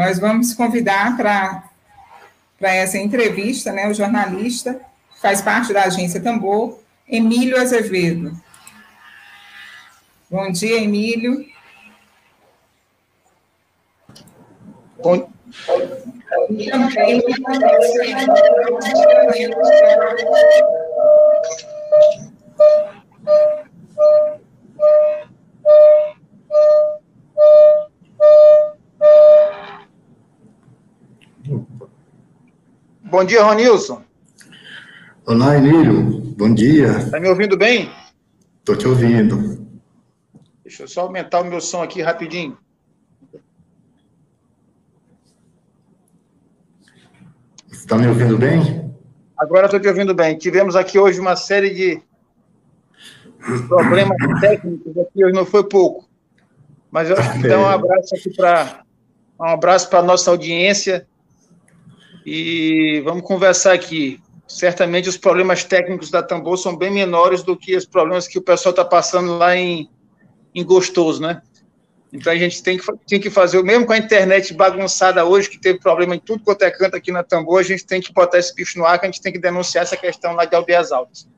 Nós vamos convidar para essa entrevista né, o jornalista, que faz parte da agência Tambor, Emílio Azevedo. Bom dia, Emílio. Bom, Bom dia, Ronilson. Olá, Emílio. Bom dia. Está me ouvindo bem? Estou te ouvindo. Deixa eu só aumentar o meu som aqui rapidinho. Está me ouvindo bem? Agora estou te ouvindo bem. Tivemos aqui hoje uma série de problemas técnicos aqui, hoje não foi pouco. Mas eu acho que dá um abraço aqui para um abraço para a nossa audiência e vamos conversar aqui. Certamente os problemas técnicos da Tambor são bem menores do que os problemas que o pessoal está passando lá em, em Gostoso, né? Então a gente tem que, tem que fazer, mesmo com a internet bagunçada hoje, que teve problema em tudo quanto é canto aqui na Tambor, a gente tem que botar esse bicho no ar, que a gente tem que denunciar essa questão lá de aldeias altas.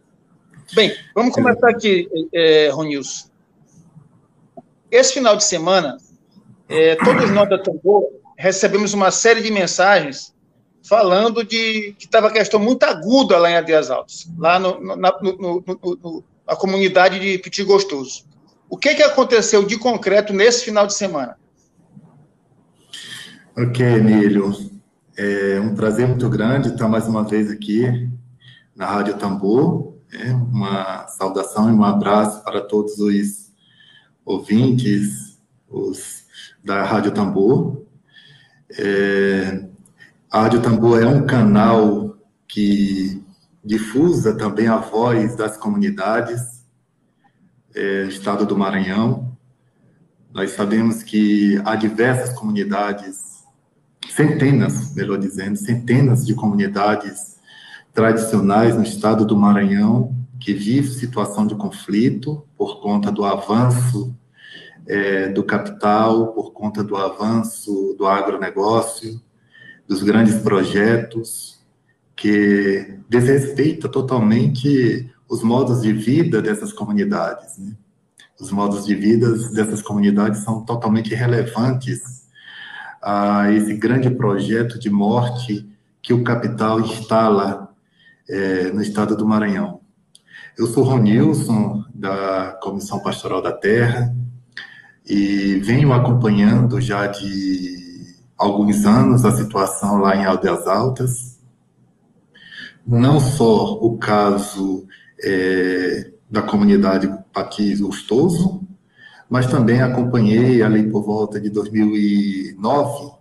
Bem, vamos começar aqui, é, Ronilson. Esse final de semana, é, todos nós da Tambor recebemos uma série de mensagens falando de que estava questão muito aguda lá em Aldeias Altas, lá no, na no, no, na comunidade de Petit Gostoso. O que, que aconteceu de concreto nesse final de semana? Ok, Emílio. É um prazer muito grande estar mais uma vez aqui na Rádio Tambor. É uma saudação e um abraço para todos os ouvintes os da Rádio Tambor. É, a Rádio Tambor é um canal que difusa também a voz das comunidades, é, estado do Maranhão. Nós sabemos que há diversas comunidades, centenas, melhor dizendo, centenas de comunidades tradicionais no estado do Maranhão que vivem situação de conflito por conta do avanço é, do capital, por conta do avanço do agronegócio, dos grandes projetos, que desrespeita totalmente os modos de vida dessas comunidades. Né? Os modos de vida dessas comunidades são totalmente relevantes a esse grande projeto de morte que o capital instala é, no estado do Maranhão. Eu sou Ronilson, da Comissão Pastoral da Terra, e venho acompanhando já de alguns anos a situação lá em Aldeias Altas. Não só o caso é, da comunidade Paquis Gostoso, mas também acompanhei ali por volta de 2009,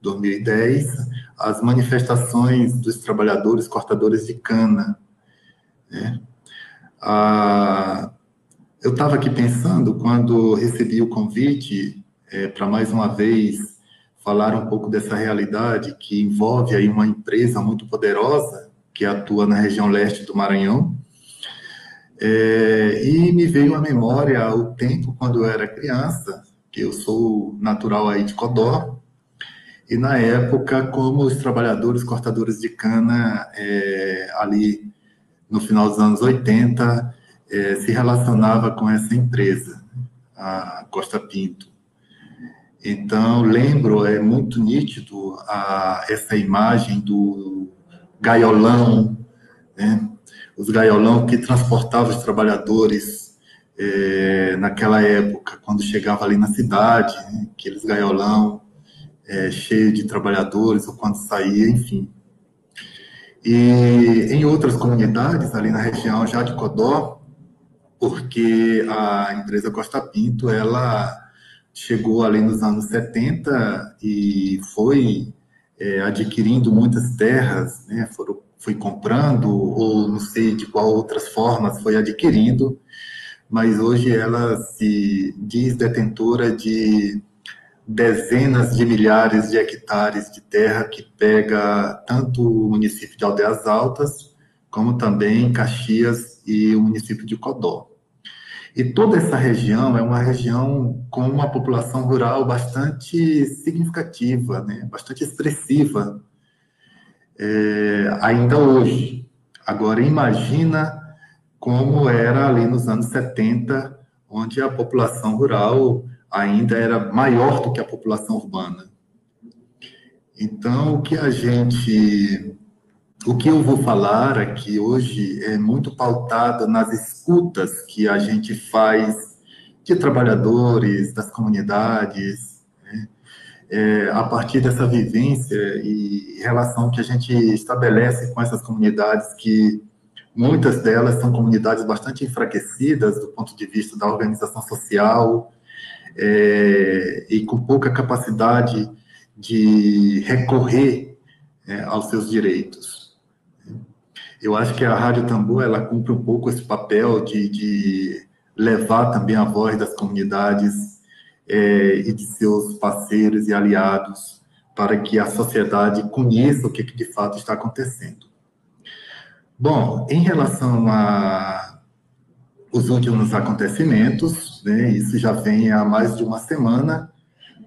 2010, as manifestações dos trabalhadores cortadores de cana. Né? Ah, eu estava aqui pensando, quando recebi o convite é, para mais uma vez falar um pouco dessa realidade que envolve aí uma empresa muito poderosa que atua na região leste do Maranhão. É, e me veio à memória o tempo quando eu era criança, que eu sou natural aí de Codó, e na época como os trabalhadores cortadores de cana é, ali no final dos anos 80 é, se relacionava com essa empresa, a Costa Pinto. Então, lembro, é muito nítido a, essa imagem do gaiolão, né? os gaiolão que transportavam os trabalhadores é, naquela época, quando chegava ali na cidade, né? aqueles gaiolão é, cheio de trabalhadores, ou quando saía, enfim. E em outras comunidades, ali na região já de Codó, porque a empresa Costa Pinto, ela chegou ali nos anos 70 e foi é, adquirindo muitas terras, né, foram, foi comprando, ou não sei de qual outras formas foi adquirindo, mas hoje ela se diz detentora de dezenas de milhares de hectares de terra que pega tanto o município de Aldeias Altas, como também Caxias e o município de Codó. E toda essa região é uma região com uma população rural bastante significativa, né? bastante expressiva, é, ainda hoje. Agora, imagina como era ali nos anos 70, onde a população rural ainda era maior do que a população urbana. Então, o que a gente, o que eu vou falar aqui hoje é muito pautado nas escutas que a gente faz de trabalhadores, das comunidades, né? é, a partir dessa vivência e relação que a gente estabelece com essas comunidades que muitas delas são comunidades bastante enfraquecidas do ponto de vista da organização social, é, e com pouca capacidade de recorrer é, aos seus direitos. Eu acho que a Rádio Tambor ela cumpre um pouco esse papel de, de levar também a voz das comunidades é, e de seus parceiros e aliados para que a sociedade conheça o que, que de fato está acontecendo. Bom, em relação a os últimos acontecimentos, né, isso já vem há mais de uma semana,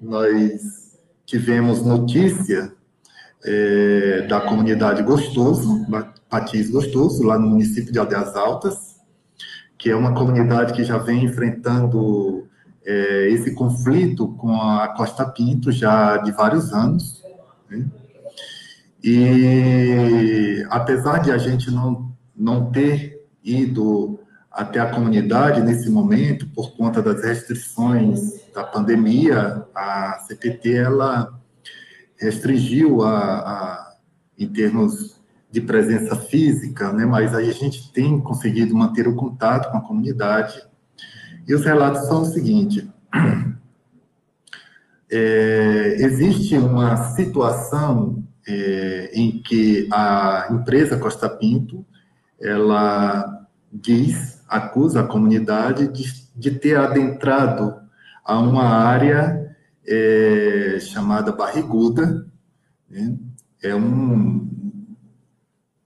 nós tivemos notícia é, da comunidade Gostoso, Patins Gostoso, lá no município de Aldeias Altas, que é uma comunidade que já vem enfrentando é, esse conflito com a Costa Pinto já de vários anos. Né? E apesar de a gente não, não ter ido até a comunidade nesse momento, por conta das restrições da pandemia, a CPT ela restringiu a, a, em termos de presença física, né? mas aí a gente tem conseguido manter o contato com a comunidade. E os relatos são o seguinte: é, existe uma situação é, em que a empresa Costa Pinto ela diz acusa a comunidade de, de ter adentrado a uma área é, chamada Barriguda, né? é um,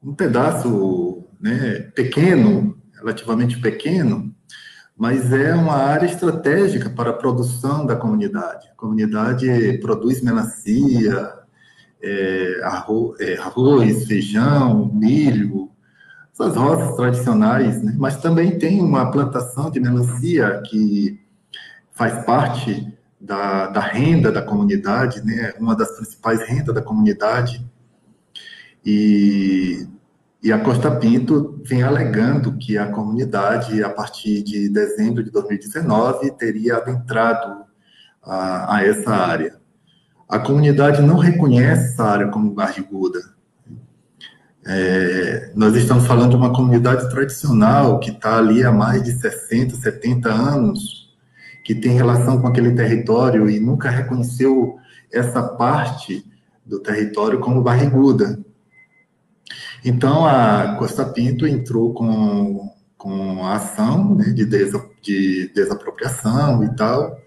um pedaço né, pequeno, relativamente pequeno, mas é uma área estratégica para a produção da comunidade. A comunidade produz melancia, é, arroz, é, arroz, feijão, milho, essas roças tradicionais, né? mas também tem uma plantação de melancia que faz parte da, da renda da comunidade, né? uma das principais rendas da comunidade. E, e a Costa Pinto vem alegando que a comunidade, a partir de dezembro de 2019, teria adentrado a, a essa área. A comunidade não reconhece essa área como barriguda, é, nós estamos falando de uma comunidade tradicional que está ali há mais de 60, 70 anos, que tem relação com aquele território e nunca reconheceu essa parte do território como barriguda. Então, a Costa Pinto entrou com, com a ação né, de, desa, de desapropriação e tal,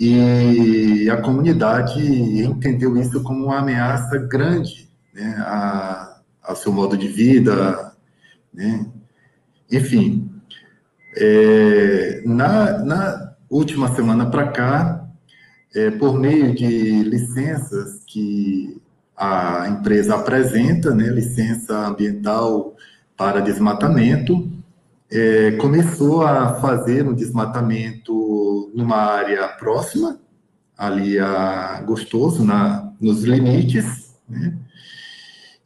e a comunidade entendeu isso como uma ameaça grande né, a, ao seu modo de vida, né? Enfim, é, na, na última semana para cá, é, por meio de licenças que a empresa apresenta, né, licença ambiental para desmatamento, é, começou a fazer um desmatamento numa área próxima, ali a Gostoso, na, nos limites, né,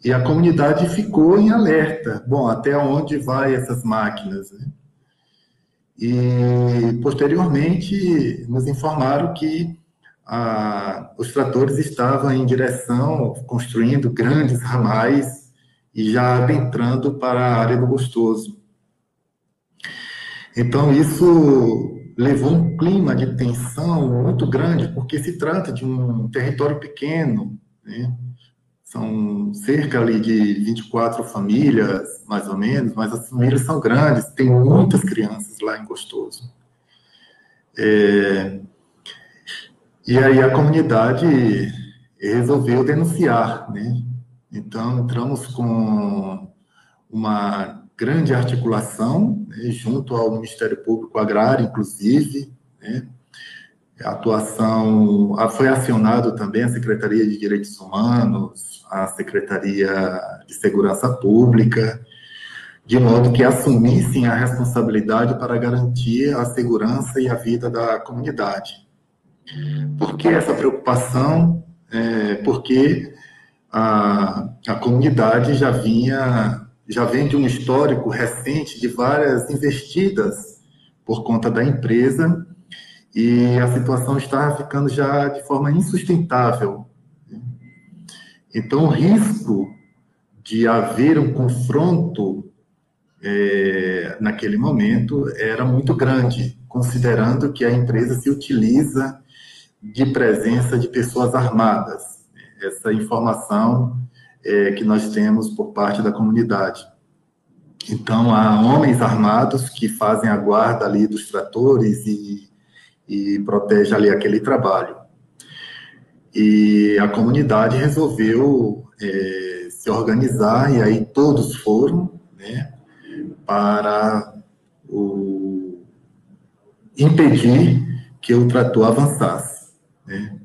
e a comunidade ficou em alerta. Bom, até onde vai essas máquinas? Né? E, posteriormente, nos informaram que ah, os tratores estavam em direção, construindo grandes ramais e já adentrando para a área do Gostoso. Então, isso levou um clima de tensão muito grande, porque se trata de um território pequeno, né? são cerca ali de 24 famílias, mais ou menos, mas as famílias são grandes, tem muitas crianças lá em Gostoso. É, e aí a comunidade resolveu denunciar, né? Então entramos com uma grande articulação né, junto ao Ministério Público Agrário, inclusive, né? A atuação foi acionado também a Secretaria de Direitos Humanos, a Secretaria de Segurança Pública, de modo que assumissem a responsabilidade para garantir a segurança e a vida da comunidade. Por que essa preocupação? É, porque a, a comunidade já vinha, já vem de um histórico recente de várias investidas por conta da empresa e a situação estava ficando já de forma insustentável. Então, o risco de haver um confronto é, naquele momento era muito grande, considerando que a empresa se utiliza de presença de pessoas armadas. Essa informação é, que nós temos por parte da comunidade. Então, há homens armados que fazem a guarda ali dos tratores e, e protege ali aquele trabalho. E a comunidade resolveu é, se organizar, e aí todos foram, né, para o, impedir que o trator avançasse. Né.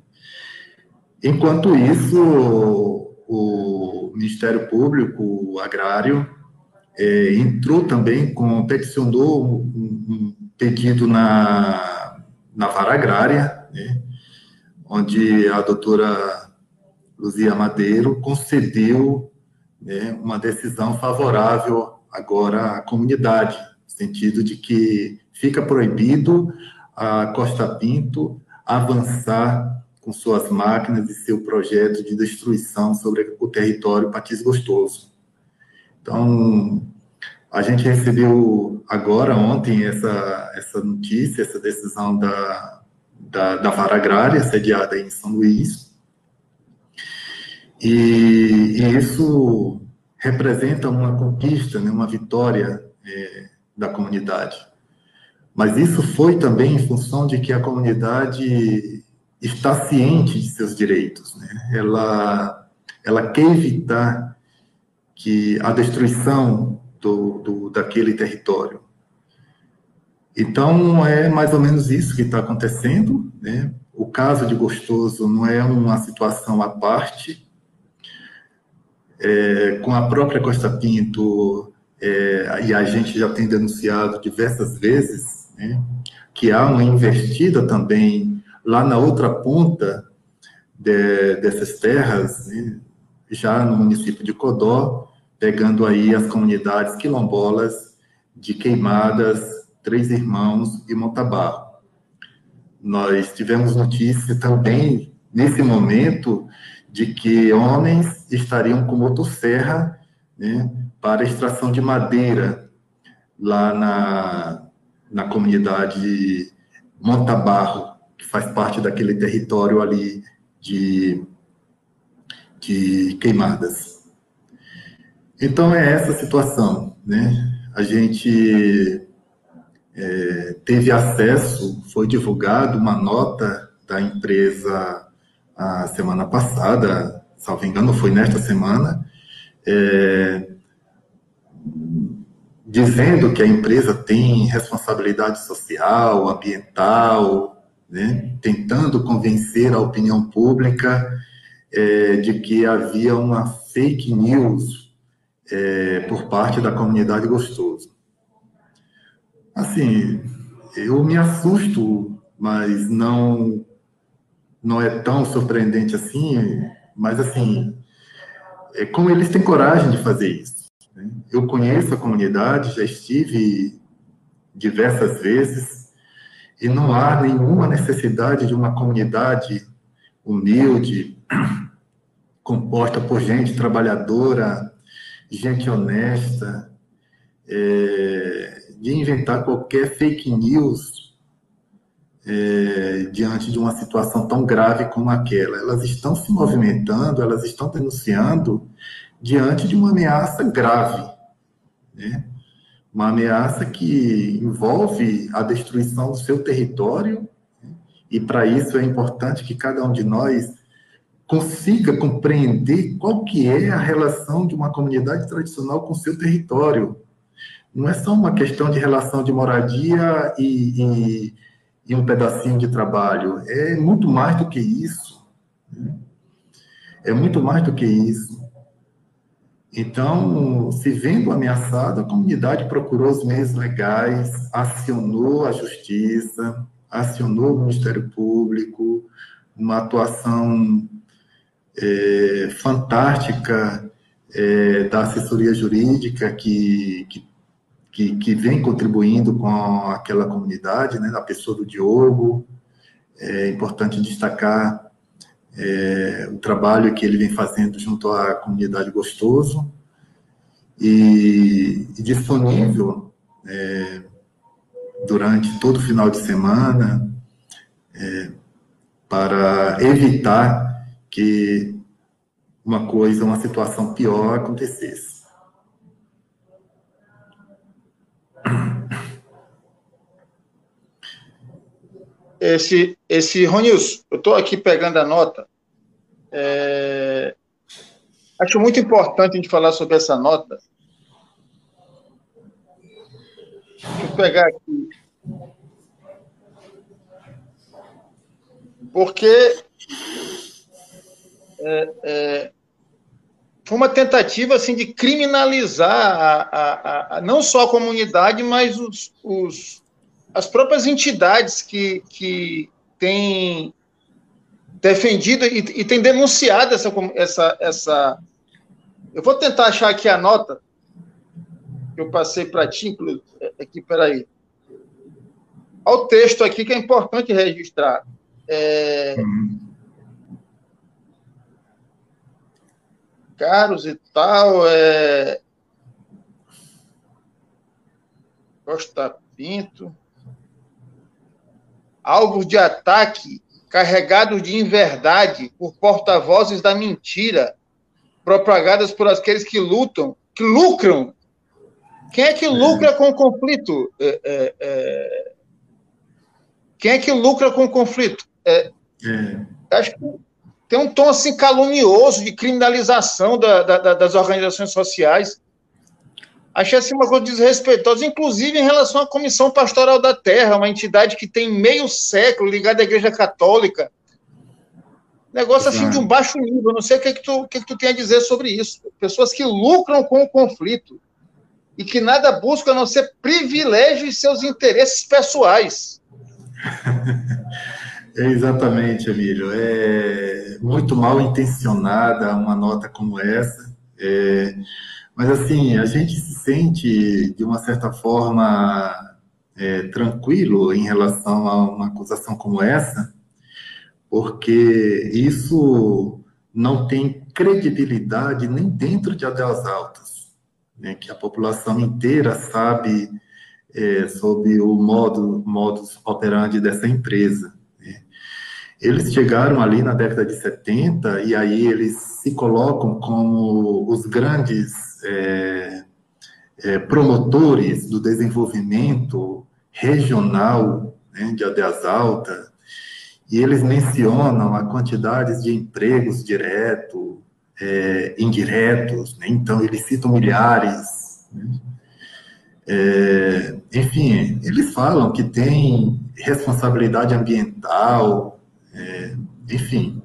Enquanto isso, o Ministério Público Agrário é, entrou também com, peticionou um, um pedido na, na vara agrária, né, onde a doutora Luzia Madeiro concedeu né, uma decisão favorável agora à comunidade, no sentido de que fica proibido a Costa Pinto avançar com suas máquinas e seu projeto de destruição sobre o território Patis Gostoso. Então, a gente recebeu agora, ontem, essa, essa notícia, essa decisão da, da, da vara agrária, sediada em São Luís, e, e isso representa uma conquista, né, uma vitória é, da comunidade. Mas isso foi também em função de que a comunidade está ciente de seus direitos. Né? Ela, ela quer evitar que a destruição do, do, daquele território. Então, é mais ou menos isso que está acontecendo. Né? O caso de Gostoso não é uma situação à parte, é, com a própria Costa Pinto, é, e a gente já tem denunciado diversas vezes, né, que há uma investida também lá na outra ponta de, dessas terras, né, já no município de Codó, pegando aí as comunidades quilombolas de Queimadas, Três Irmãos e Montabarro. Nós tivemos notícia também, nesse momento, de que homens estariam com motosserra né, para extração de madeira lá na, na comunidade Montabarro, que faz parte daquele território ali de, de queimadas. Então é essa situação, né? A gente é, teve acesso, foi divulgado uma nota da empresa a semana passada, salvo engano, foi nesta semana, é, dizendo que a empresa tem responsabilidade social, ambiental, né, tentando convencer a opinião pública é, de que havia uma fake news é, por parte da comunidade Gostoso. Assim, eu me assusto, mas não não é tão surpreendente assim, mas assim, é como eles têm coragem de fazer isso. Né? Eu conheço a comunidade, já estive diversas vezes, e não há nenhuma necessidade de uma comunidade humilde, composta por gente trabalhadora, gente honesta, é, de inventar qualquer fake news é, diante de uma situação tão grave como aquela. Elas estão se movimentando, elas estão denunciando diante de uma ameaça grave, né? uma ameaça que envolve a destruição do seu território, e para isso é importante que cada um de nós consiga compreender qual que é a relação de uma comunidade tradicional com seu território. Não é só uma questão de relação de moradia e, e, e um pedacinho de trabalho, é muito mais do que isso. Né? É muito mais do que isso. Então, se vendo ameaçado, a comunidade procurou os meios legais, acionou a justiça, acionou o Ministério Público, uma atuação é, fantástica é, da assessoria jurídica que, que, que, que, vem contribuindo com aquela comunidade, né, a pessoa do Diogo. É importante destacar é, o trabalho que ele vem fazendo junto à comunidade Gostoso e, e disponível é, durante todo o final de semana é, para evitar que uma coisa, uma situação pior acontecesse. Esse, esse Ronils, eu estou aqui pegando a nota. É, acho muito importante a gente falar sobre essa nota. Deixa eu pegar aqui. Porque é, é, foi uma tentativa assim de criminalizar a, a, a, não só a comunidade, mas os, os as próprias entidades que, que têm defendido e, e têm denunciado essa, essa, essa. Eu vou tentar achar aqui a nota que eu passei para ti, aqui, peraí. Olha o texto aqui que é importante registrar. É... Uhum. Caros e tal, é... Costa Pinto alvos de ataque carregados de inverdade por porta-vozes da mentira, propagadas por aqueles que lutam, que lucram. Quem é que é. lucra com o conflito? É, é, é... Quem é que lucra com o conflito? Acho que tem um tom assim calunioso de criminalização da, da, das organizações sociais. Achei assim uma coisa desrespeitosa, inclusive em relação à Comissão Pastoral da Terra, uma entidade que tem meio século ligada à Igreja Católica. Negócio assim de um baixo nível. Não sei o que, é que, tu, o que, é que tu tem a dizer sobre isso. Pessoas que lucram com o conflito e que nada buscam a não ser privilégios e seus interesses pessoais. É exatamente, Emílio. É muito mal intencionada uma nota como essa. É mas, assim, a gente se sente, de uma certa forma, é, tranquilo em relação a uma acusação como essa, porque isso não tem credibilidade nem dentro de Adeus Altas, né, que a população inteira sabe é, sobre o modo modus operandi dessa empresa. Né. Eles chegaram ali na década de 70 e aí eles se colocam como os grandes é, é, promotores do desenvolvimento regional né, de Aldeias Altas, e eles mencionam a quantidade de empregos diretos, é, indiretos, né? então eles citam milhares. Né? É, enfim, eles falam que tem responsabilidade ambiental, é, enfim,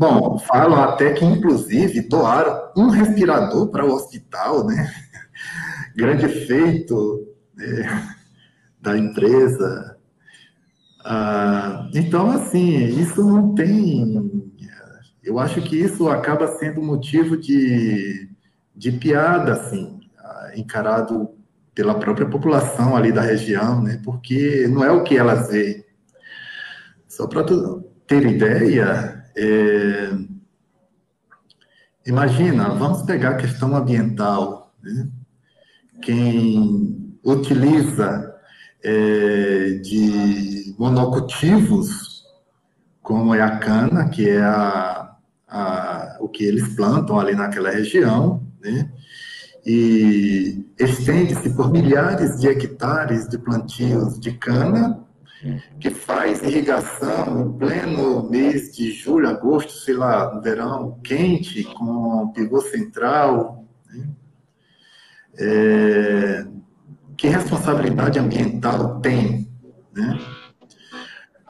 Bom, falam até que, inclusive, doaram um respirador para o hospital, né? Grande feito né? da empresa. Ah, então, assim, isso não tem. Eu acho que isso acaba sendo motivo de, de piada, assim, encarado pela própria população ali da região, né? Porque não é o que elas veem. Só para ter ideia, é, imagina, vamos pegar a questão ambiental. Né? Quem utiliza é, de monocultivos, como é a cana, que é a, a, o que eles plantam ali naquela região, né? e estende-se por milhares de hectares de plantios de cana, que faz irrigação em pleno mês de julho, agosto, sei lá, no verão quente, com pivô central. Né? É, que responsabilidade ambiental tem? Né?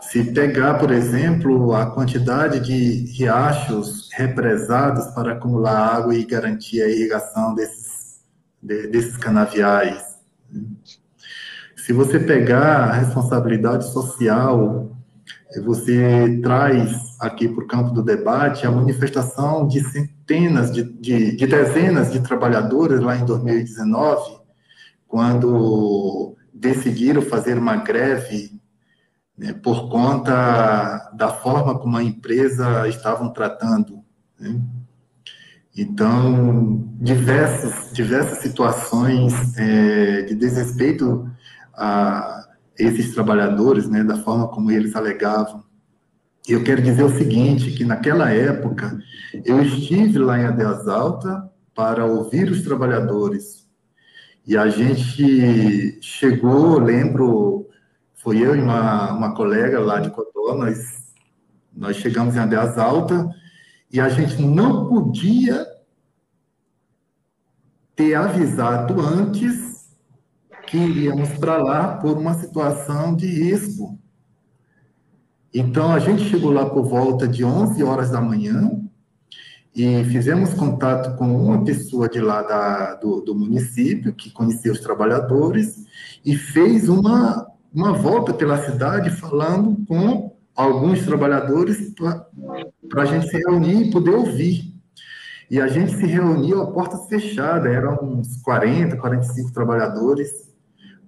Se pegar, por exemplo, a quantidade de riachos represados para acumular água e garantir a irrigação desses, desses canaviais, né? Se você pegar a responsabilidade social, você traz aqui para o campo do debate a manifestação de centenas, de, de, de dezenas de trabalhadores lá em 2019, quando decidiram fazer uma greve né, por conta da forma como a empresa estavam tratando. Né? Então, diversas, diversas situações é, de desrespeito a esses trabalhadores, né, da forma como eles alegavam. E eu quero dizer o seguinte, que naquela época eu estive lá em Adeus Alta para ouvir os trabalhadores. E a gente chegou, lembro, foi eu e uma, uma colega lá de Cotó, nós, nós chegamos em Adeus Alta e a gente não podia ter avisado antes que iríamos para lá por uma situação de risco. Então, a gente chegou lá por volta de 11 horas da manhã e fizemos contato com uma pessoa de lá da, do, do município, que conhecia os trabalhadores, e fez uma, uma volta pela cidade falando com alguns trabalhadores para a gente se reunir e poder ouvir. E a gente se reuniu a portas fechadas, eram uns 40, 45 trabalhadores,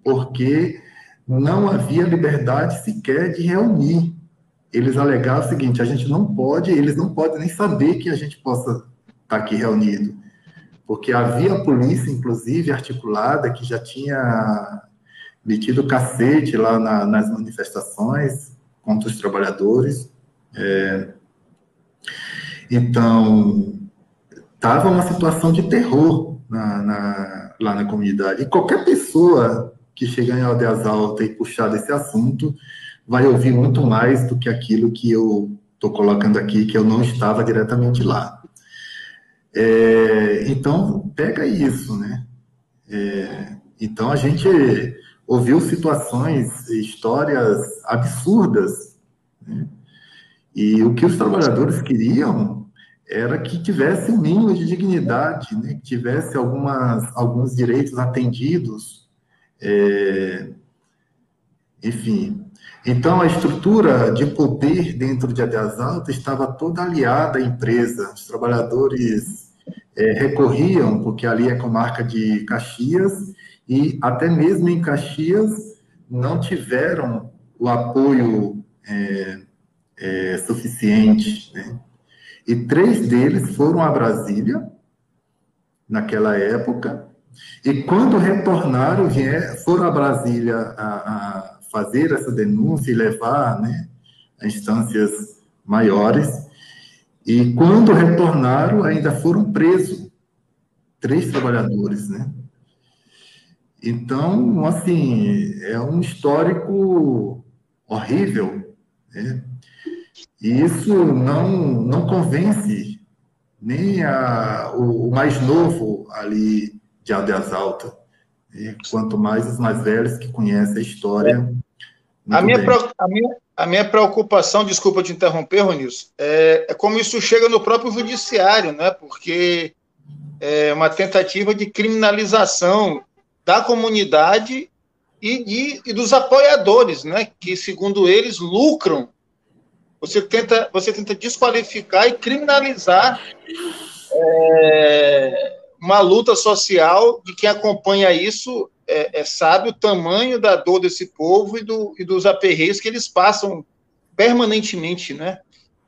porque não havia liberdade sequer de reunir. Eles alegavam o seguinte: a gente não pode, eles não podem nem saber que a gente possa estar tá aqui reunido, porque havia polícia, inclusive articulada, que já tinha metido cacete lá na, nas manifestações contra os trabalhadores. É, então, estava uma situação de terror na, na, lá na comunidade. E qualquer pessoa que chegar em Aldeias Alta e puxar desse assunto vai ouvir muito mais do que aquilo que eu estou colocando aqui, que eu não estava diretamente lá. É, então, pega isso, né? É, então, a gente ouviu situações, histórias absurdas, né? E o que os trabalhadores queriam era que tivesse um mínimo de dignidade, né? que tivesse algumas, alguns direitos atendidos, é, enfim, então a estrutura de poder dentro de Adeias Altas estava toda aliada à empresa. Os trabalhadores é, recorriam, porque ali é comarca de Caxias, e até mesmo em Caxias não tiveram o apoio é, é, suficiente. Né? E três deles foram a Brasília, naquela época, e quando retornaram, foram a Brasília a, a fazer essa denúncia e levar né, a instâncias maiores. E quando retornaram, ainda foram presos três trabalhadores, né? Então, assim, é um histórico horrível, né? E isso não, não convence nem a, o, o mais novo ali de Aldeias Altas. E quanto mais os mais velhos que conhecem a história. A minha, a, minha, a minha preocupação, desculpa te interromper, Ronilson, é, é como isso chega no próprio judiciário, né? porque é uma tentativa de criminalização da comunidade e, de, e dos apoiadores, né? que, segundo eles, lucram. Você tenta, você tenta desqualificar e criminalizar é, uma luta social de quem acompanha isso é, é, sabe o tamanho da dor desse povo e, do, e dos aperreios que eles passam permanentemente, né?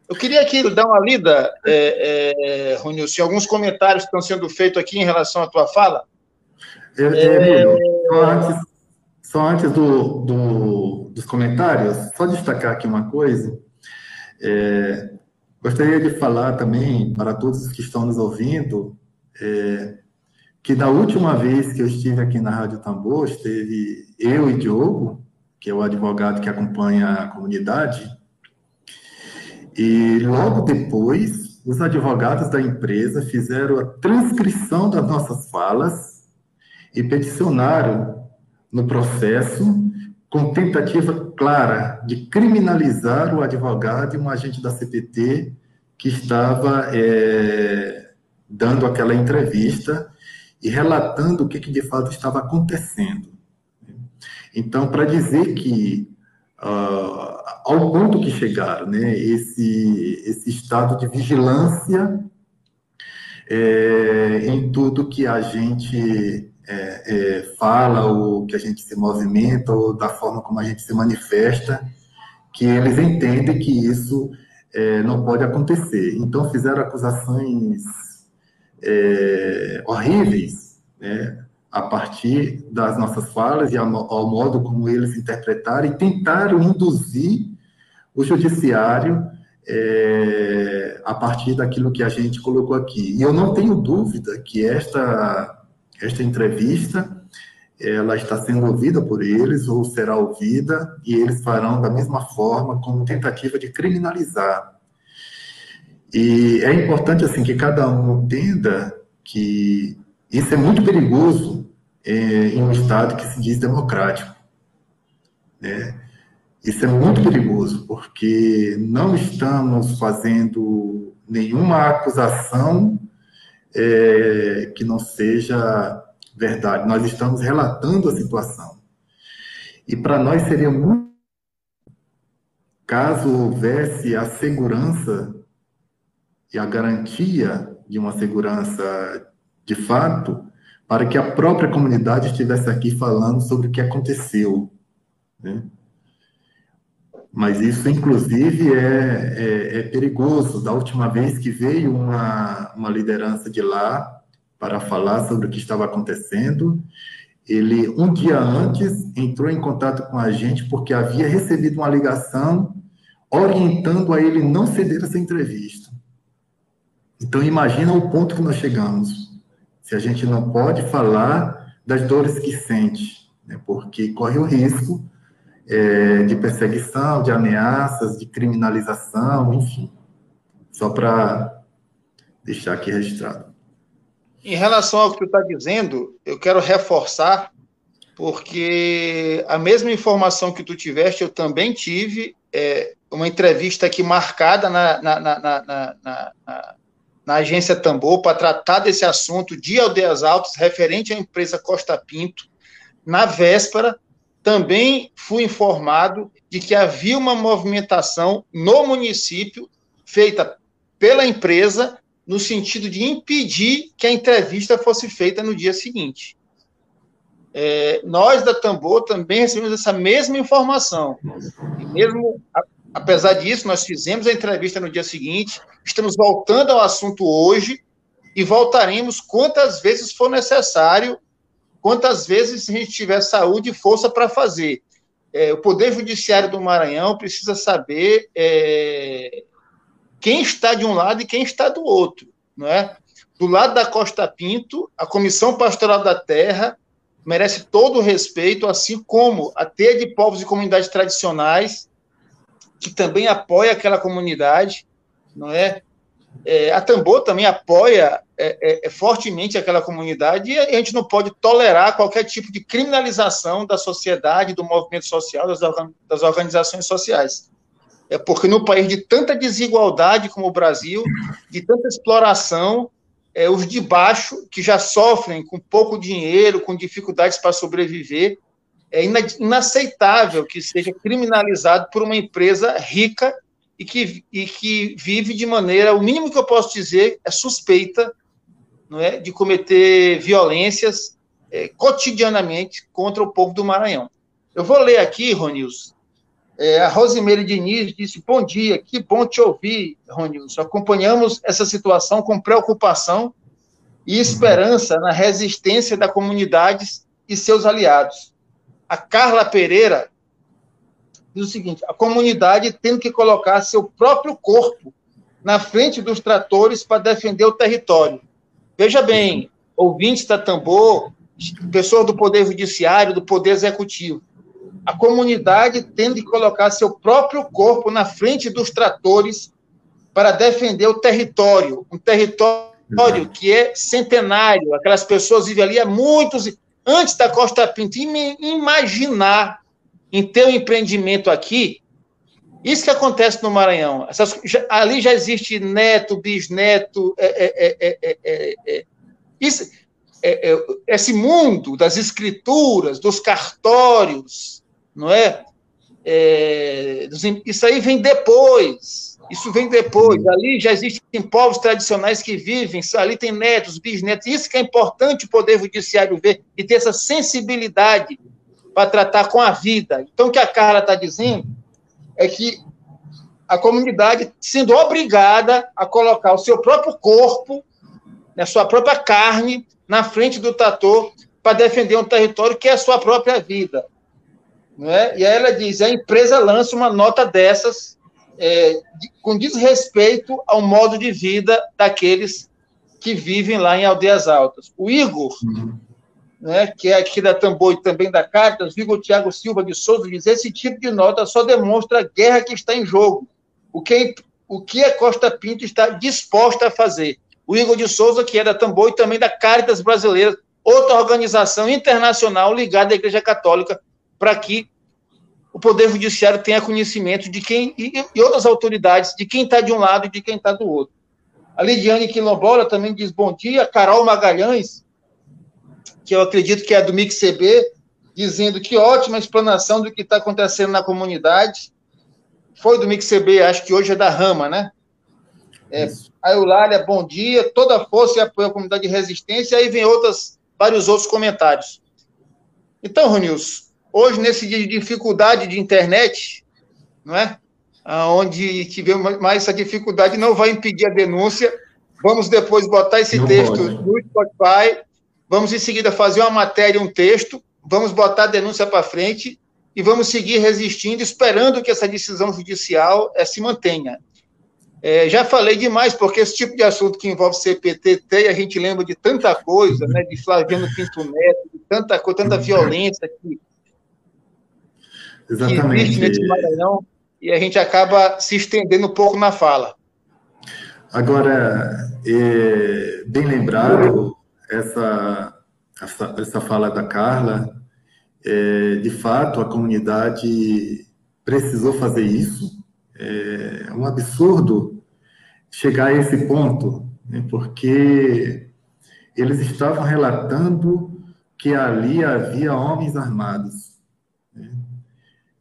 Eu queria aqui dar uma lida, é, é, Ronilson, alguns comentários que estão sendo feitos aqui em relação à tua fala. É, é, é... só antes, só antes do, do, dos comentários, só destacar aqui uma coisa. É, gostaria de falar também para todos que estão nos ouvindo é, que da última vez que eu estive aqui na Rádio Tambor, esteve eu e Diogo, que é o advogado que acompanha a comunidade, e logo depois, os advogados da empresa fizeram a transcrição das nossas falas e peticionaram no processo com tentativa clara de criminalizar o advogado e um agente da CPT que estava é, dando aquela entrevista e relatando o que, que de fato estava acontecendo. Então, para dizer que uh, ao ponto que chegaram, né, esse, esse estado de vigilância é, em tudo que a gente é, é, fala, ou que a gente se movimenta, ou da forma como a gente se manifesta, que eles entendem que isso é, não pode acontecer. Então, fizeram acusações é, horríveis, né, a partir das nossas falas e ao, modo como eles interpretaram e tentaram induzir o judiciário é, a partir daquilo que a gente colocou aqui. E eu não tenho dúvida que esta, esta entrevista ela está sendo ouvida por eles ou será ouvida e eles farão da mesma forma como tentativa de criminalizar. E é importante assim que cada um entenda que isso é muito perigoso é, em um estado que se diz democrático. Né? Isso é muito perigoso, porque não estamos fazendo nenhuma acusação é, que não seja verdade. Nós estamos relatando a situação. E para nós seria muito. Caso houvesse a segurança e a garantia de uma segurança de fato, para que a própria comunidade estivesse aqui falando sobre o que aconteceu. Né? Mas isso, inclusive, é, é, é, perigoso. Da última vez que veio uma, uma liderança de lá para falar sobre o que estava acontecendo, ele, um dia antes, entrou em contato com a gente porque havia recebido uma ligação orientando a ele não ceder essa entrevista. Então, imagina o ponto que nós chegamos. Se a gente não pode falar das dores que sente, né, porque corre o risco é, de perseguição, de ameaças, de criminalização, enfim. Só para deixar aqui registrado. Em relação ao que tu está dizendo, eu quero reforçar, porque a mesma informação que tu tiveste, eu também tive, é, uma entrevista aqui marcada na, na, na, na, na agência Tambor para tratar desse assunto de Aldeias Altas, referente à empresa Costa Pinto. Na véspera, também fui informado de que havia uma movimentação no município feita pela empresa no sentido de impedir que a entrevista fosse feita no dia seguinte. É, nós da Tambor também recebemos essa mesma informação. E mesmo apesar disso, nós fizemos a entrevista no dia seguinte, estamos voltando ao assunto hoje e voltaremos quantas vezes for necessário quantas vezes a gente tiver saúde e força para fazer. É, o Poder Judiciário do Maranhão precisa saber é, quem está de um lado e quem está do outro, não é? Do lado da Costa Pinto, a Comissão Pastoral da Terra merece todo o respeito, assim como a Teia de Povos e Comunidades Tradicionais, que também apoia aquela comunidade, não é? É, a Tambor também apoia é, é, é, fortemente aquela comunidade e a gente não pode tolerar qualquer tipo de criminalização da sociedade, do movimento social, das, das organizações sociais. É porque no país de tanta desigualdade como o Brasil, de tanta exploração, é, os de baixo, que já sofrem com pouco dinheiro, com dificuldades para sobreviver, é inaceitável que seja criminalizado por uma empresa rica e que, e que vive de maneira, o mínimo que eu posso dizer, é suspeita não é, de cometer violências é, cotidianamente contra o povo do Maranhão. Eu vou ler aqui, Ronilson. É, a Rosimeire Diniz disse: Bom dia, que bom te ouvir, Ronilson. Acompanhamos essa situação com preocupação e esperança na resistência da comunidade e seus aliados. A Carla Pereira diz o seguinte: a comunidade tem que colocar seu próprio corpo na frente dos tratores para defender o território. Veja bem, ouvintes da Tambor, pessoas do Poder Judiciário, do Poder Executivo, a comunidade tem que colocar seu próprio corpo na frente dos tratores para defender o território, um território que é centenário, aquelas pessoas vivem ali há muitos antes da Costa Pinto, imaginar em ter um empreendimento aqui, isso que acontece no Maranhão. Essas, já, ali já existe neto, bisneto, é, é, é, isso, esse mundo das escrituras, dos cartórios, não é? isso aí vem depois. Isso vem depois. Ali já existem povos tradicionais que vivem, ali tem netos, bisnetos. Isso que é importante o Poder Judiciário ver e ter essa sensibilidade para tratar com a vida. Então, o que a Carla está dizendo é que a comunidade sendo obrigada a colocar o seu próprio corpo, a né, sua própria carne, na frente do trator para defender um território que é a sua própria vida. Não é? E aí ela diz: a empresa lança uma nota dessas é, com desrespeito ao modo de vida daqueles que vivem lá em Aldeias Altas. O Igor, uhum né, que é aqui da Tambor e também da Cartas, Vigo Tiago Silva de Souza diz: esse tipo de nota só demonstra a guerra que está em jogo. O que, o que a Costa Pinto está disposta a fazer? O Igor de Souza, que é da Tambor e também da Caritas Brasileira, outra organização internacional ligada à Igreja Católica, para que Poder Judiciário tenha conhecimento de quem, e, e outras autoridades, de quem está de um lado e de quem está do outro. A Lidiane Quilombola também diz bom dia. Carol Magalhães que eu acredito que é do Mix CB, dizendo que ótima explanação do que está acontecendo na comunidade. Foi do Mix CB, acho que hoje é da Rama, né? É, a Eulália, bom dia, toda a força e apoio à comunidade de resistência, aí vem outras, vários outros comentários. Então, Ronils, hoje, nesse dia de dificuldade de internet, não é? Onde tivemos mais essa dificuldade, não vai impedir a denúncia. Vamos depois botar esse não texto pode. no Spotify Vamos em seguida fazer uma matéria, um texto, vamos botar a denúncia para frente e vamos seguir resistindo, esperando que essa decisão judicial é, se mantenha. É, já falei demais, porque esse tipo de assunto que envolve CPTT, a gente lembra de tanta coisa, né, de Flaviano Pinto Neto, de tanta coisa, tanta violência que, Exatamente. que existe nesse Maranhão, e a gente acaba se estendendo um pouco na fala. Agora, é, bem lembrado, essa, essa, essa fala da Carla, é, de fato, a comunidade precisou fazer isso. É um absurdo chegar a esse ponto, né, porque eles estavam relatando que ali havia homens armados.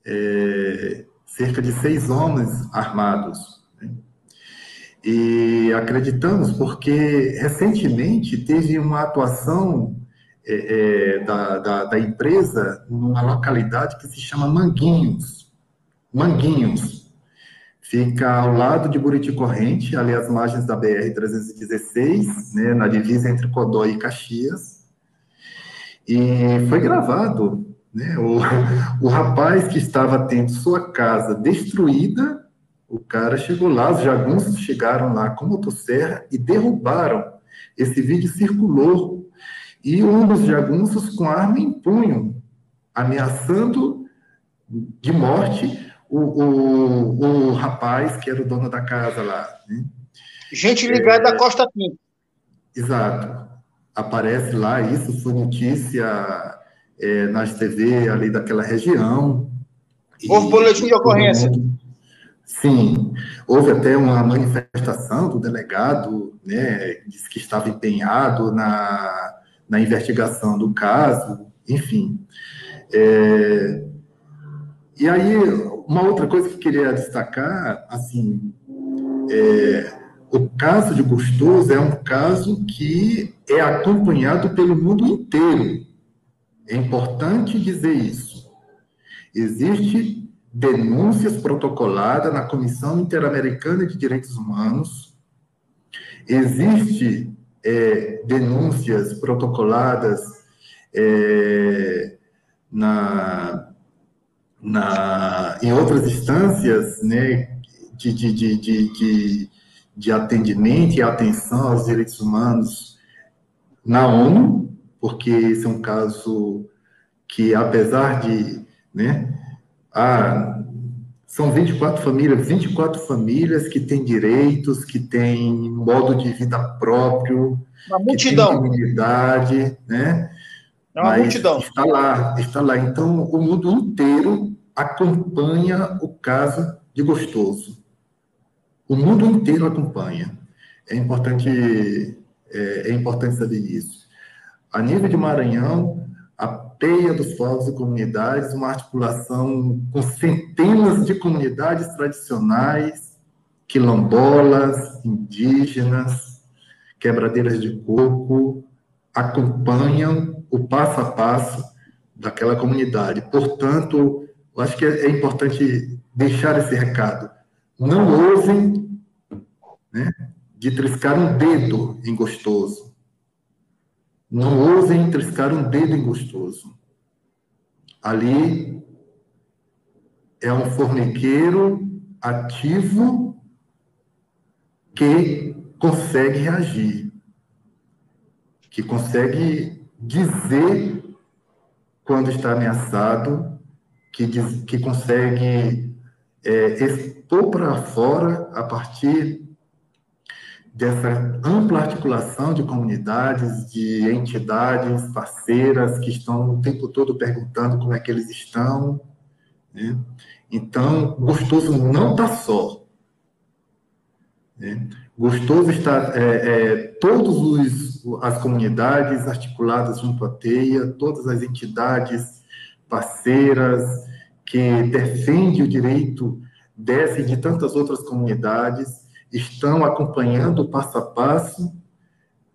Né, é, cerca de seis homens armados. E acreditamos porque recentemente teve uma atuação é, é, da, da, da, empresa numa localidade que se chama Manguinhos. Manguinhos. Fica ao lado de Buriti Corrente, ali às margens da BR-316, né, na divisa entre Codó e Caxias. E foi gravado. Né, o, o rapaz que estava tendo sua casa destruída o cara chegou lá, os jagunços chegaram lá com motosserra e derrubaram. Esse vídeo circulou. E um dos jagunços com arma em punho, ameaçando de morte o, o, o rapaz que era o dono da casa lá. Né? Gente ligada é, Costa Pinto. Exato. Aparece lá, isso foi notícia é, nas TV ali daquela região. Houve boletim de ocorrência. Sim, houve até uma manifestação do delegado, né, disse que estava empenhado na, na investigação do caso, enfim. É, e aí, uma outra coisa que eu queria destacar, assim, é, o caso de Gostoso é um caso que é acompanhado pelo mundo inteiro. É importante dizer isso. Existe denúncias protocoladas na Comissão Interamericana de Direitos Humanos. Existe é, denúncias protocoladas é, na, na, em outras instâncias né, de, de, de, de, de atendimento e atenção aos direitos humanos na ONU, porque esse é um caso que, apesar de, né, ah, são 24 famílias, 24 famílias que têm direitos, que têm modo de vida próprio, uma multidão. que têm comunidade, né? É uma Mas multidão. Está lá, está lá. Então, o mundo inteiro acompanha o caso de Gostoso. O mundo inteiro acompanha. É importante, é, é importante saber isso. A nível de Maranhão, a Teia dos Povos e Comunidades, uma articulação com centenas de comunidades tradicionais, quilombolas, indígenas, quebradeiras de coco, acompanham o passo a passo daquela comunidade. Portanto, eu acho que é, é importante deixar esse recado. Não ousem né, de triscar um dedo em gostoso não ousem triscar um dedo gostoso. Ali é um formigueiro ativo que consegue reagir, que consegue dizer quando está ameaçado, que, diz, que consegue é, expor para fora a partir dessa ampla articulação de comunidades, de entidades parceiras que estão o tempo todo perguntando como é que eles estão. Né? Então, Gostoso não está só. Né? Gostoso está, é, é, todas as comunidades articuladas junto à TEIA, todas as entidades parceiras que defendem o direito dessa e de tantas outras comunidades, estão acompanhando o passo a passo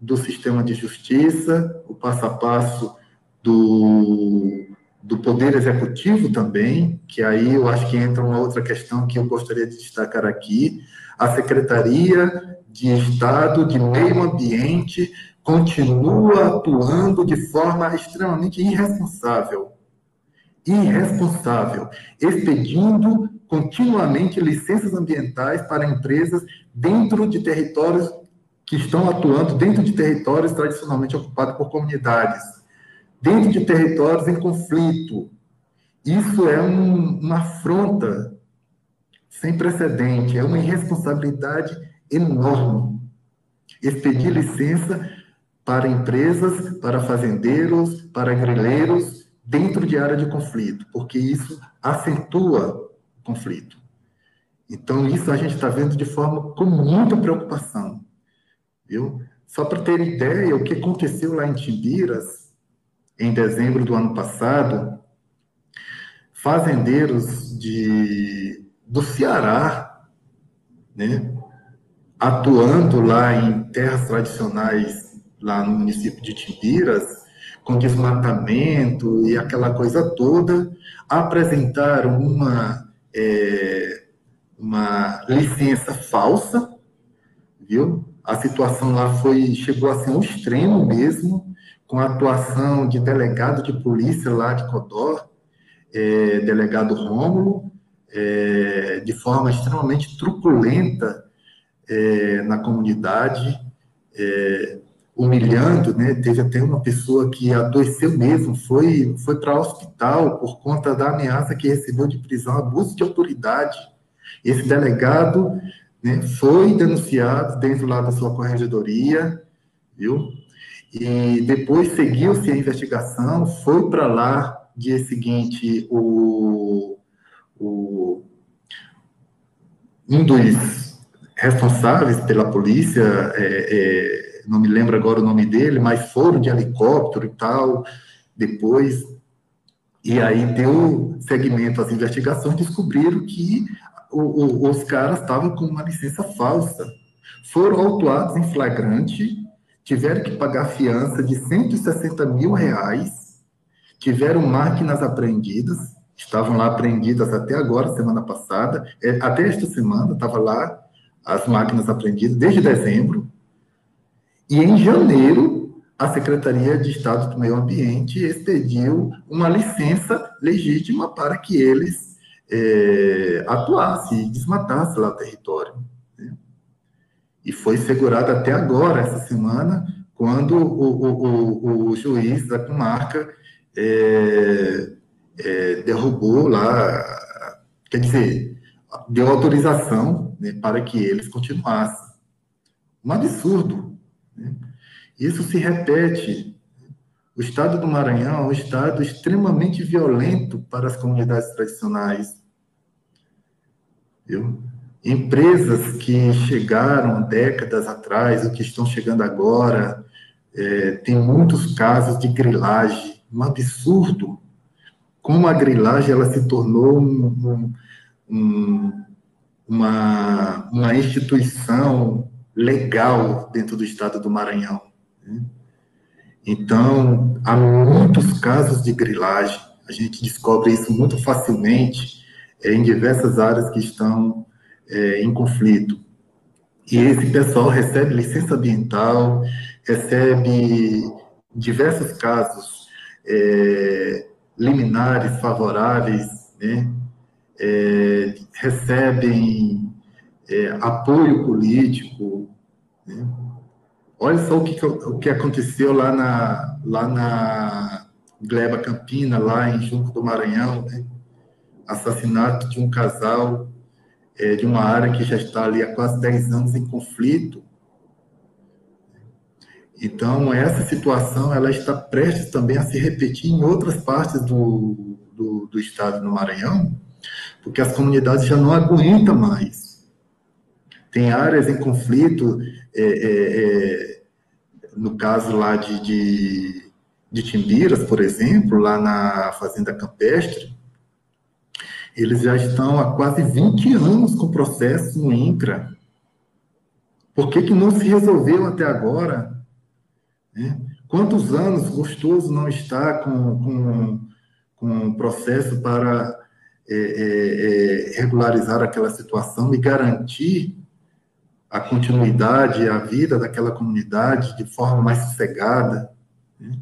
do sistema de justiça, o passo a passo do, do Poder Executivo também, que aí eu acho que entra uma outra questão que eu gostaria de destacar aqui. A Secretaria de Estado de Meio Ambiente continua atuando de forma extremamente irresponsável. Irresponsável, expedindo continuamente licenças ambientais para empresas dentro de territórios que estão atuando dentro de territórios tradicionalmente ocupados por comunidades, dentro de territórios em conflito. Isso é um, uma afronta sem precedente, é uma irresponsabilidade enorme. Expedir licença para empresas, para fazendeiros, para grileiros, dentro de área de conflito, porque isso acentua conflito. Então, isso a gente está vendo de forma com muita preocupação. Viu? Só para ter ideia, o que aconteceu lá em Timbiras, em dezembro do ano passado, fazendeiros de, do Ceará, né, atuando lá em terras tradicionais, lá no município de Timbiras, com desmatamento e aquela coisa toda, apresentaram uma é, uma licença falsa, viu? A situação lá foi chegou a ser um extremo mesmo, com a atuação de delegado de polícia lá de Codó, é, delegado Rômulo, é, de forma extremamente truculenta é, na comunidade, é, humilhando, né? Teve até uma pessoa que adoeceu mesmo, foi, foi para o hospital por conta da ameaça que recebeu de prisão, abuso de autoridade. Esse delegado né, foi denunciado dentro lá da sua corregedoria, viu? E depois seguiu-se a investigação, foi para lá, dia seguinte, o, o, um dos responsáveis pela polícia, é, é, não me lembro agora o nome dele, mas foram de helicóptero e tal, depois. E aí deu seguimento às investigações, descobriram que o, o, os caras estavam com uma licença falsa. Foram autuados em flagrante, tiveram que pagar fiança de 160 mil reais, tiveram máquinas apreendidas, estavam lá apreendidas até agora, semana passada, é, até esta semana, estava lá as máquinas apreendidas, desde dezembro, E em janeiro, a Secretaria de Estado do Meio Ambiente expediu uma licença legítima para que eles é, atuassem e desmatassem lá o território. Né? E foi segurado até agora, essa semana, quando o, o, o, o juiz da comarca é, é, derrubou lá, quer dizer, deu autorização né, para que eles continuassem. Um absurdo. Né? Isso se repete. O estado do Maranhão é um estado extremamente violento para as comunidades tradicionais. Viu? Empresas que chegaram décadas atrás, ou que estão chegando agora, é, tem muitos casos de grilagem, um absurdo. Como a grilagem ela se tornou um, um, uma, uma instituição legal dentro do estado do Maranhão. Né? Então, há muitos casos de grilagem, a gente descobre isso muito facilmente é, em diversas áreas que estão é, em conflito. E esse pessoal recebe licença ambiental, recebe diversos casos é, liminares favoráveis, né? É, recebem é, apoio político. Olha só o que, o que aconteceu lá na, lá na Gleba Campina, lá em Junco do Maranhão, né? assassinato de um casal é, de uma área que já está ali há quase 10 anos em conflito, então, essa situação ela está prestes também a se repetir em outras partes do, do, do estado do Maranhão, porque as comunidades já não aguentam mais. Tem áreas em conflito, é, é, é, no caso lá de, de, de Timbiras, por exemplo, lá na Fazenda Campestre, eles já estão há quase 20 anos com processo no INCRA. Por que, que não se resolveu até agora? Né? Quantos anos gostoso não está com, com, com um processo para é, é, é, regularizar aquela situação e garantir a continuidade, a vida daquela comunidade de forma mais sossegada. Né?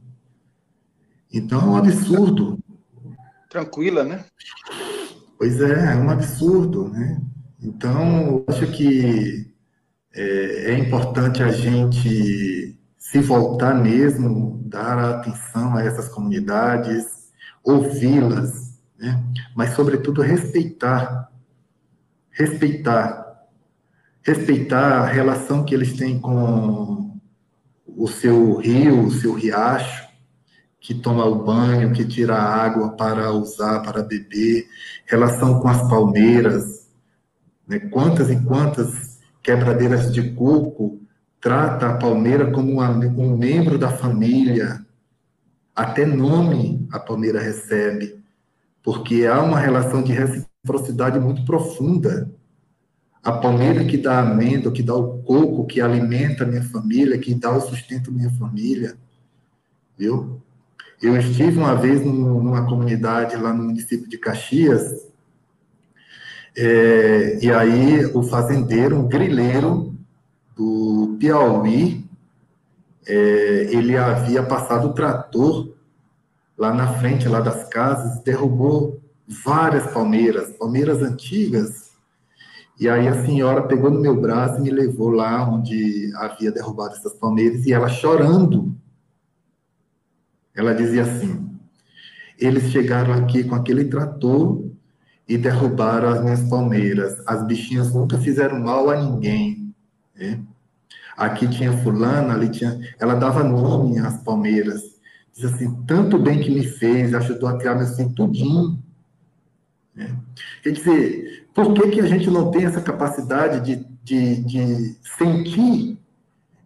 Então, é um absurdo. Tranquila, né? Pois é, é um absurdo, né? Então, acho que é, é importante a gente se voltar mesmo, dar atenção a essas comunidades, ouvi-las, né? mas, sobretudo, respeitar. Respeitar. Respeitar a relação que eles têm com o seu rio, o seu riacho, que toma o banho, que tira a água para usar, para beber, relação com as palmeiras, né? quantas e quantas quebradeiras de coco trata a palmeira como um membro da família. Até nome a palmeira recebe, porque há uma relação de reciprocidade muito profunda. A palmeira que dá a amêndoa, que dá o coco, que alimenta a minha família, que dá o sustento à minha família. Viu? Eu estive uma vez numa comunidade lá no município de Caxias, é, e aí o fazendeiro, um grileiro, do Piauí, é, ele havia passado o trator lá na frente, lá das casas, derrubou várias palmeiras, palmeiras antigas. E aí a senhora pegou no meu braço e me levou lá onde havia derrubado essas palmeiras, e ela chorando. Ela dizia assim: eles chegaram aqui com aquele trator e derrubaram as minhas palmeiras. As bichinhas nunca fizeram mal a ninguém. Né? Aqui tinha fulana, ali tinha. Ela dava nome às palmeiras. Diz assim, tanto bem que me fez, ajudou a criar meu assim, tudinho. Né? Quer dizer, por que, que a gente não tem essa capacidade de, de, de sentir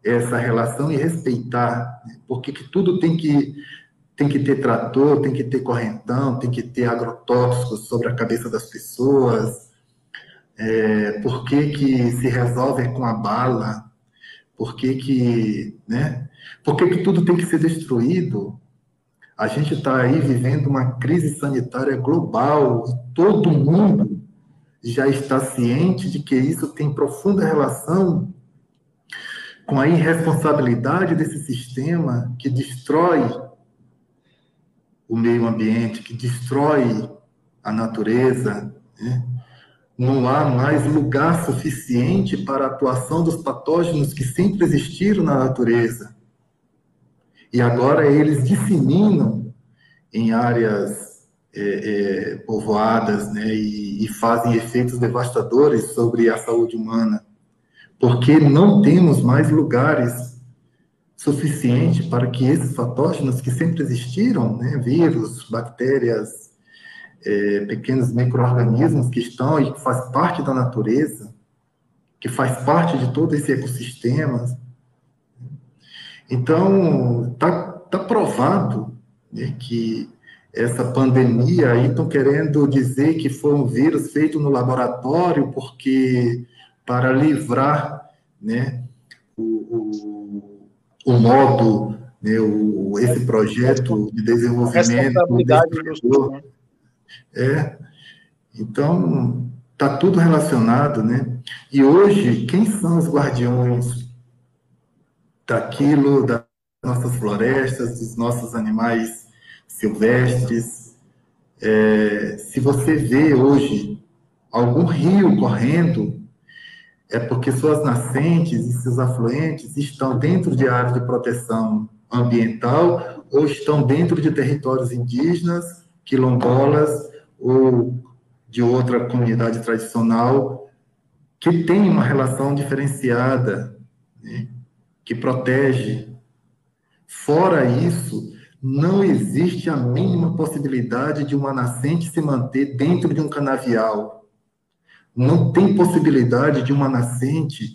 essa relação e respeitar? Né? Por que, que tudo tem que, tem que ter trator, tem que ter correntão, tem que ter agrotóxicos sobre a cabeça das pessoas? é, por que, que se resolve com a bala, por que, que, né? por que, que tudo tem que ser destruído. A gente está aí vivendo uma crise sanitária global, todo mundo já está ciente de que isso tem profunda relação com a irresponsabilidade desse sistema que destrói o meio ambiente, que destrói a natureza, né? não há mais lugar suficiente para a atuação dos patógenos que sempre existiram na natureza. E agora eles disseminam em áreas é, é, povoadas né, e, e fazem efeitos devastadores sobre a saúde humana, porque não temos mais lugares suficientes para que esses patógenos que sempre existiram, né, vírus, bactérias, é, pequenos micro-organismos que estão e que faz parte da natureza, que faz parte de todo esse ecossistema. Então, está tá provado né, que essa pandemia aí estão querendo dizer que foi um vírus feito no laboratório porque para livrar né, o, o, o modo, né, o, esse projeto de desenvolvimento. É. Então, está tudo relacionado, né? E hoje, quem são os guardiões daquilo, das nossas florestas, dos nossos animais silvestres? É, se você vê hoje algum rio correndo, é porque suas nascentes e seus afluentes estão dentro de áreas de proteção ambiental ou estão dentro de territórios indígenas, quilombolas ou de outra comunidade tradicional que tem uma relação diferenciada, né, que protege. Fora isso, não existe a mínima possibilidade de uma nascente se manter dentro de um canavial. Não tem possibilidade de uma nascente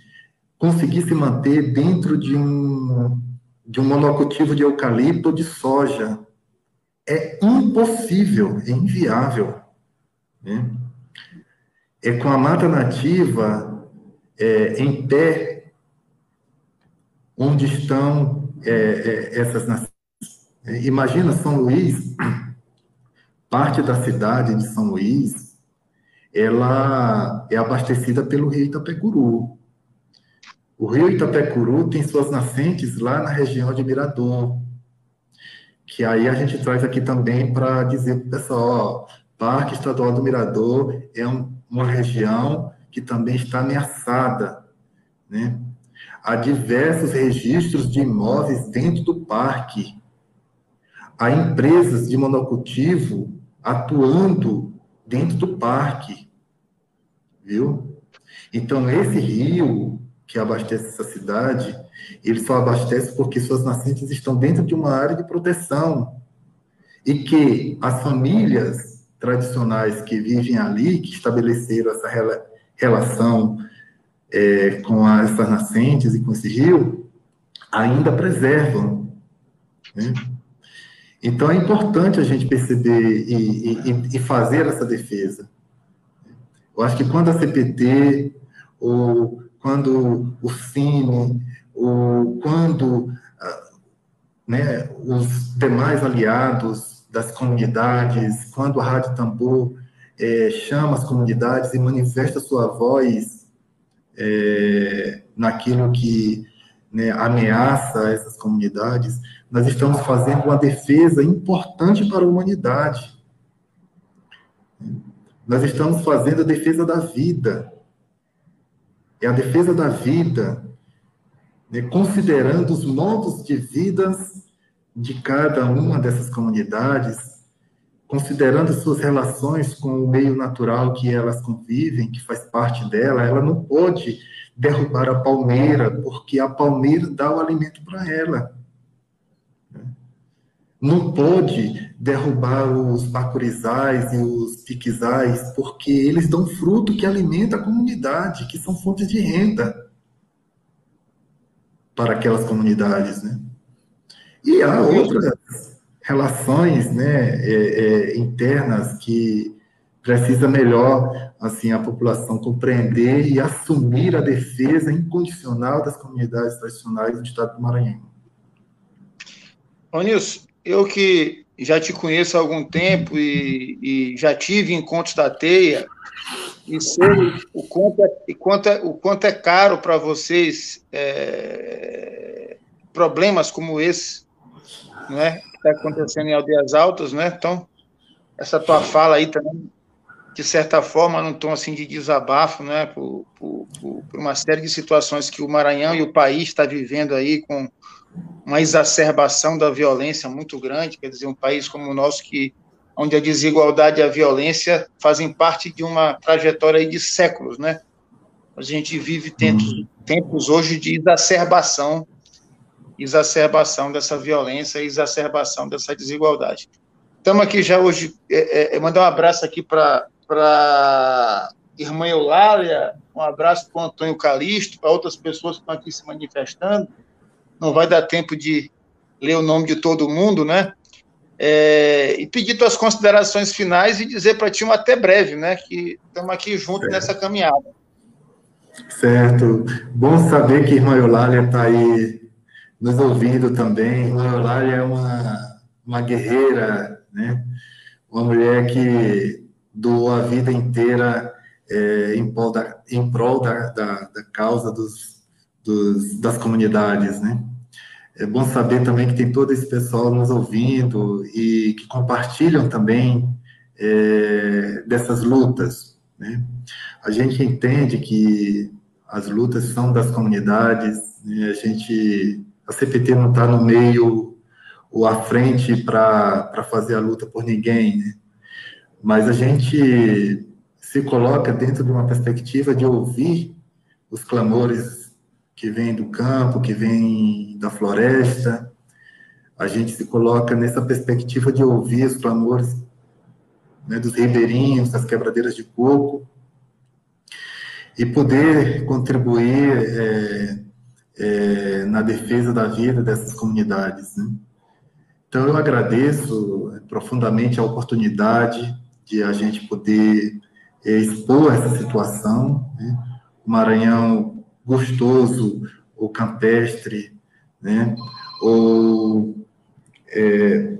conseguir se manter dentro de um, de um monocultivo de eucalipto ou de soja é impossível, é inviável. Né? É com a mata nativa é, em pé, onde estão é, é, essas nações. Imagina São Luís, parte da cidade de São Luís, ela é abastecida pelo rio Itapecuru. O rio Itapecuru tem suas nascentes lá na região de Mirador, que aí a gente traz aqui também para dizer para o pessoal, ó, Parque Estadual do Mirador é um, uma região que também está ameaçada, né? Há diversos registros de imóveis dentro do parque. Há empresas de monocultivo atuando dentro do parque, viu? Então, esse rio que abastece essa cidade, ele só abastece porque suas nascentes estão dentro de uma área de proteção e que as famílias tradicionais que vivem ali, que estabeleceram essa rela relação é, com essas nascentes e com esse rio, ainda preservam. Né? Então é importante a gente perceber e, e, e fazer essa defesa. Eu acho que quando a CPT ou quando o Cine o, quando ah, né, os demais aliados das comunidades, quando a Rádio Tambor é, chama as comunidades e manifesta sua voz é, naquilo que né, ameaça essas comunidades, nós estamos fazendo uma defesa importante para a humanidade. Nós estamos fazendo a defesa da vida. É a defesa da vida né, considerando os modos de vida de cada uma dessas comunidades, considerando suas relações com o meio natural que elas convivem, que faz parte dela, ela não pode derrubar a palmeira, porque a palmeira dá o alimento para ela. Não pode derrubar os bacurizais e os piquizais, porque eles dão fruto que alimenta a comunidade, que são fontes de renda para aquelas comunidades, né? E há outras relações, né, é, é, internas que precisa melhor, assim, a população compreender e assumir a defesa incondicional das comunidades tradicionais do Estado do Maranhão. Ô Nilson, eu que já te conheço há algum tempo e, e já tive encontros da TEIA, e sei o quanto é, e quanto é, o quanto é caro para vocês é, problemas como esse, né, que está acontecendo em aldeias altas, né? Então, essa tua fala aí também, de certa forma, num tom assim de desabafo, né, por, por, por uma série de situações que o Maranhão e o país está vivendo aí com uma exacerbação da violência muito grande, quer dizer, um país como o nosso que onde a desigualdade e a violência fazem parte de uma trajetória de séculos, né? A gente vive tempos, uhum. tempos hoje de exacerbação, exacerbação dessa violência, exacerbação dessa desigualdade. Estamos aqui já hoje, é, é, mandar um abraço aqui para a irmã Eulália, um abraço para o Antônio Calixto, para outras pessoas que estão aqui se manifestando. Não vai dar tempo de ler o nome de todo mundo, né? É, e pedir tuas considerações finais e dizer para ti um até breve, né? Que estamos aqui juntos nessa caminhada. Certo. Bom saber que irmã Eulália está aí nos ouvindo também. Irmã Eulália é uma, uma guerreira, né? Uma mulher que doou a vida inteira é, em prol, da, em prol da, da, da causa dos, dos, das comunidades, né? É bom saber também que tem todo esse pessoal nos ouvindo e que compartilham também é, dessas lutas. Né? A gente entende que as lutas são das comunidades, né? a gente, a CPT não está no meio ou à frente para fazer a luta por ninguém, né? mas a gente se coloca dentro de uma perspectiva de ouvir os clamores que vem do campo, que vem da floresta. A gente se coloca nessa perspectiva de ouvir os clamores né, dos ribeirinhos, das quebradeiras de coco, e poder contribuir é, é, na defesa da vida dessas comunidades. Né? Então, eu agradeço é, profundamente a oportunidade de a gente poder é, expor essa situação. Né? O Maranhão gostoso ou campestre, né? ou é,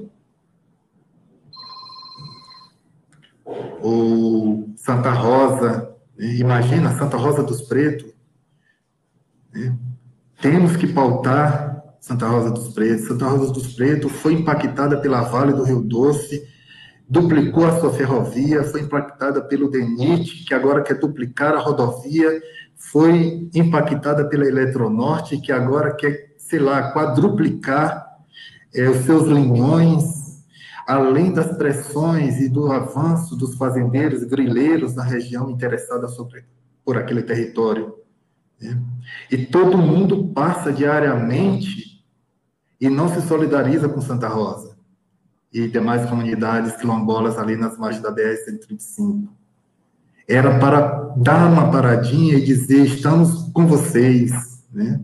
ou Santa Rosa, né? imagina Santa Rosa dos Pretos. Né? Temos que pautar Santa Rosa dos Pretos. Santa Rosa dos Pretos foi impactada pela Vale do Rio Doce, duplicou a sua ferrovia, foi impactada pelo DENIT, que agora quer duplicar a rodovia foi impactada pela Eletronorte, que agora quer, sei lá, quadruplicar é, os seus linhões, além das pressões e do avanço dos fazendeiros grileiros na região interessada sobre, por aquele território. Né? E todo mundo passa diariamente e não se solidariza com Santa Rosa e demais comunidades quilombolas ali nas margens da BR-135 era para dar uma paradinha e dizer: estamos com vocês, né?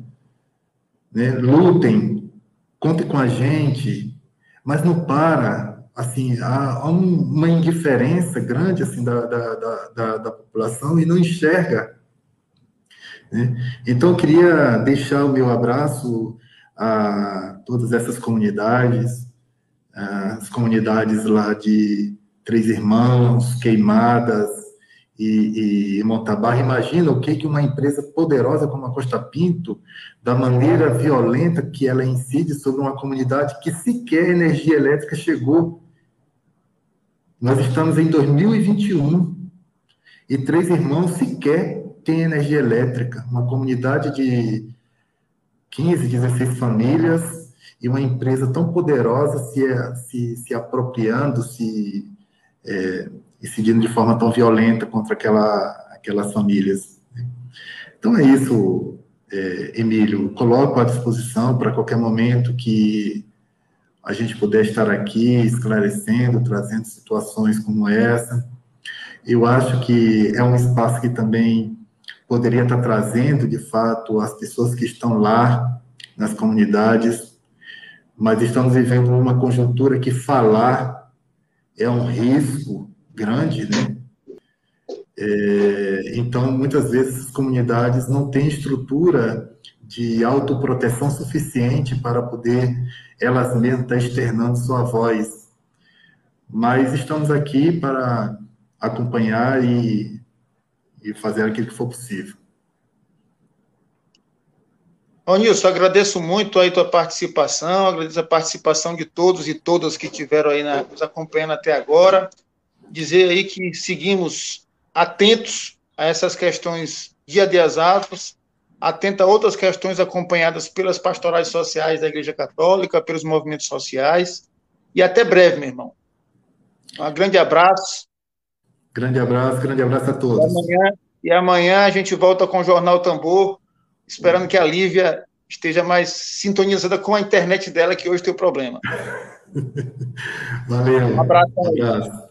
né? Lutem, contem com a gente, mas não para. Assim, há, uma indiferença grande assim da, da, da, da população e não enxerga. Né? Então, eu queria deixar o meu abraço a todas essas comunidades, as comunidades lá de Três Irmãos, Queimadas, e, e Montabarra, imagina o que, que uma empresa poderosa como a Costa Pinto, da maneira violenta que ela incide sobre uma comunidade que sequer energia elétrica chegou. Nós estamos em 2021 e Três Irmãos sequer tem energia elétrica. Uma comunidade de 15, 16 famílias e uma empresa tão poderosa se, se, se apropriando, se é, incidindo de forma tão violenta contra aquela, aquelas famílias. Né? Então é isso, é, Emílio. Coloco à disposição para qualquer momento que a gente puder estar aqui esclarecendo, trazendo situações como essa. Eu acho que é um espaço que também poderia estar trazendo, de fato, as pessoas que estão lá nas comunidades, mas estamos vivendo uma conjuntura que falar é um risco grande, né? É, então, muitas vezes, as comunidades não têm estrutura de autoproteção suficiente para poder elas mesmas estar externando sua voz. Mas estamos aqui para acompanhar e e fazer aquilo que for possível. Ô, Nilson, agradeço muito aí tua participação, agradeço a participação de todos e todas que tiveram aí na, nos acompanhando até agora. Dizer aí que seguimos atentos a essas questões dia de atos, atenta a outras questões acompanhadas pelas pastorais sociais da Igreja Católica, pelos movimentos sociais. E até breve, meu irmão. Um grande abraço. Grande abraço, grande abraço a todos. E amanhã, e amanhã a gente volta com o Jornal Tambor, esperando que a Lívia esteja mais sintonizada com a internet dela, que hoje tem problema. Valeu. Um abraço. Um abraço.